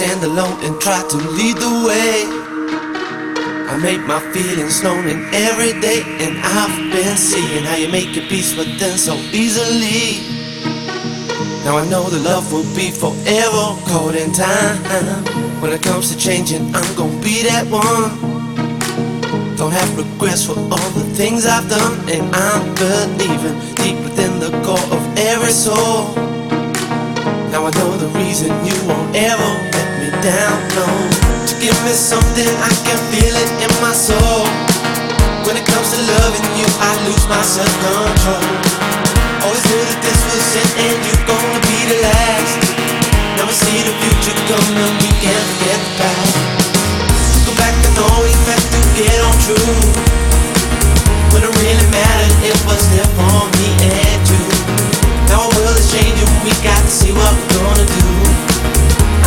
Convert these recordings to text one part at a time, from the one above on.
stand alone and try to lead the way. I make my feelings known in every day, and I've been seeing how you make your peace with them so easily. Now I know the love will be forever caught in time. When it comes to changing, I'm gonna be that one. Don't have regrets for all the things I've done, and I'm believing deep within the core of every soul. Now I know the reason you won't ever down, no. To give me something, I can feel it in my soul. When it comes to loving you, I lose my self-control. Always knew that this was it and you're gonna be the last. Now we see the future coming, we can't forget the past. Go back and know we had to get on true. When it really mattered, it was there for me and you. Now our world is changing, we got to see what we're gonna do.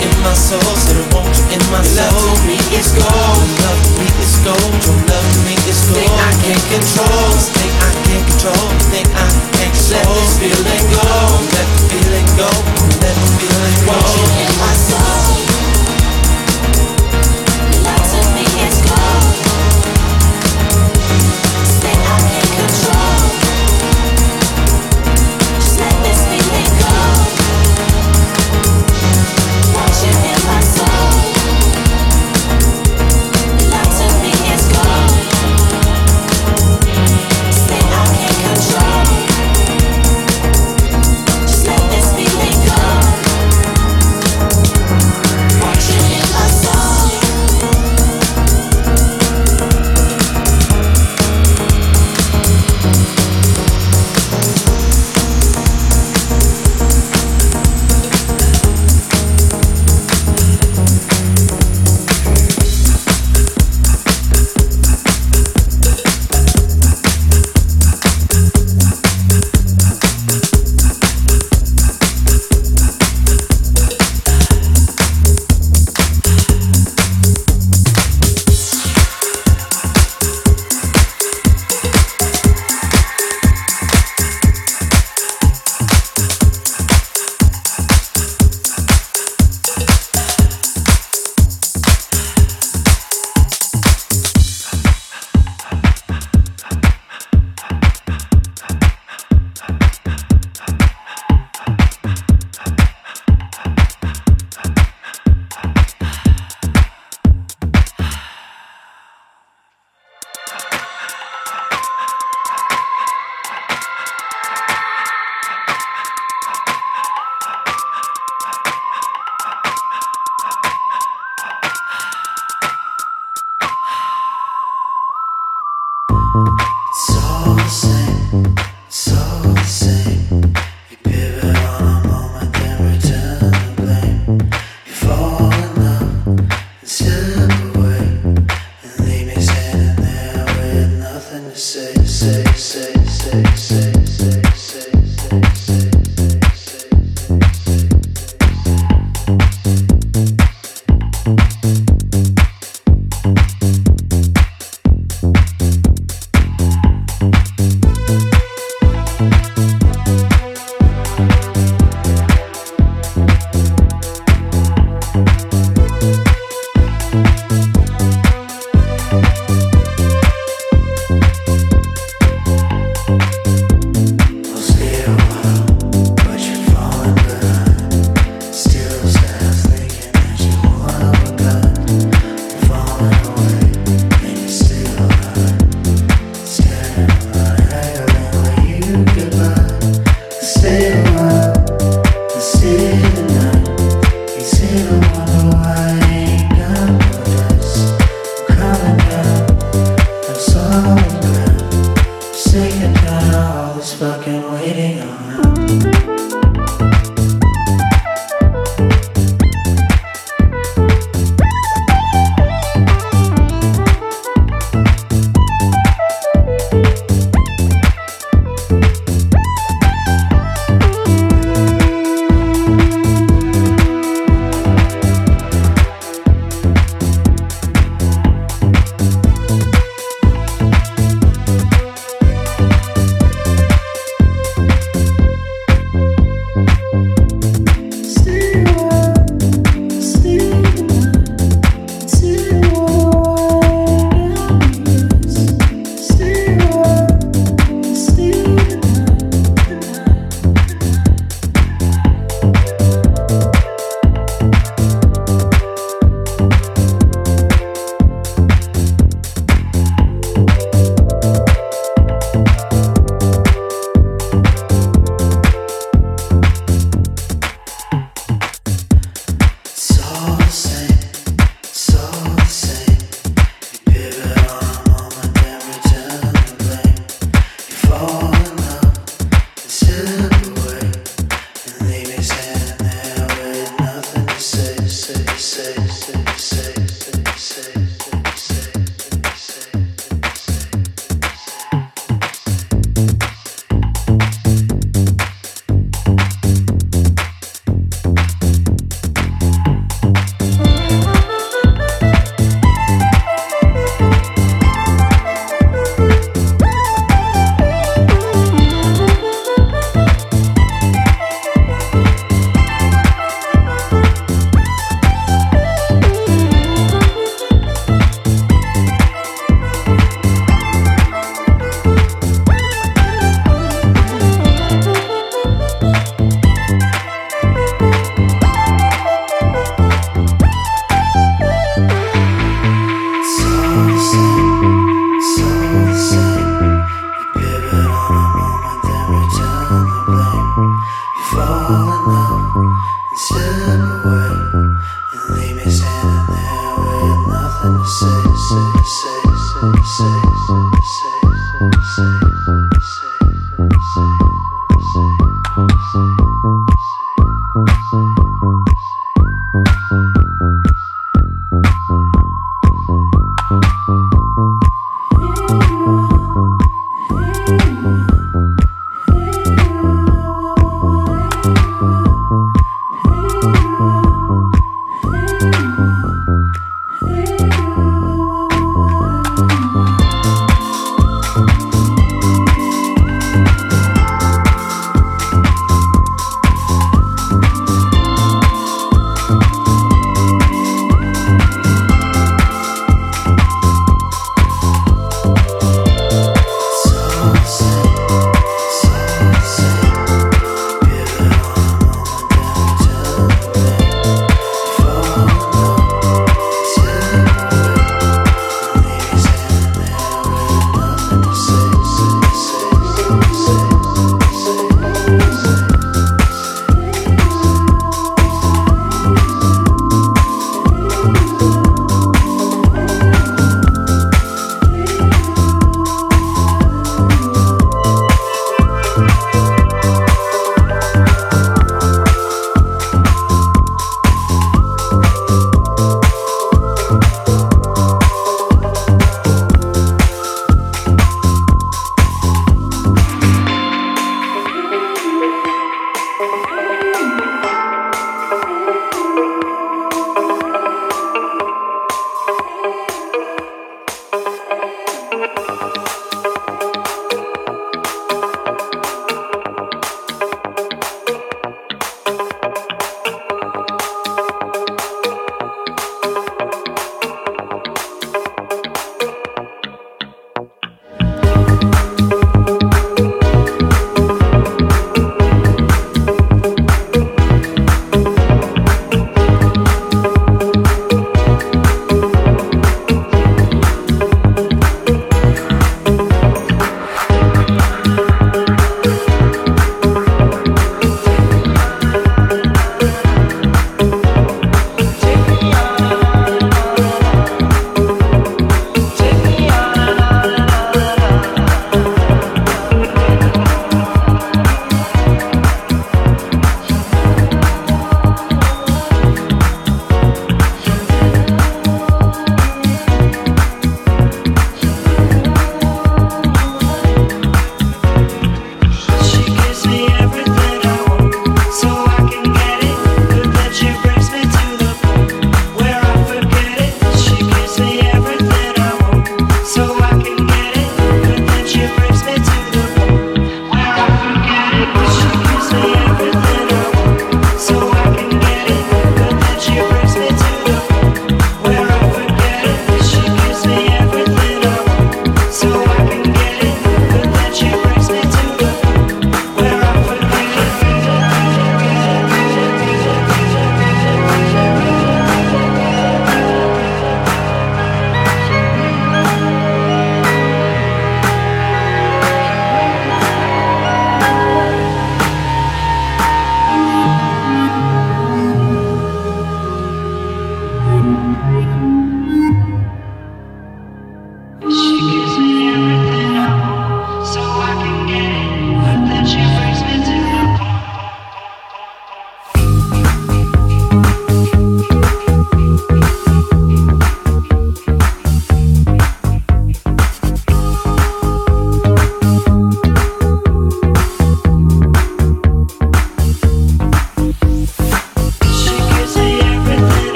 in my soul, said I want you in my soul. Love to me is gold, love to me is gold, true love to me is gold. Thing I can't control, thing I can't control, thing I can't control. Let this feeling go, let the feeling go, let the feeling go. Want you in my soul.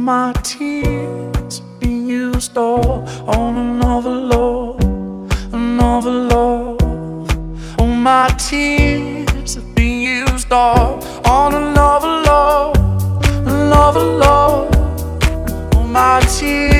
my tears be used all on another love, another love. Oh, my tears be used all on another love, another love. Oh, my tears.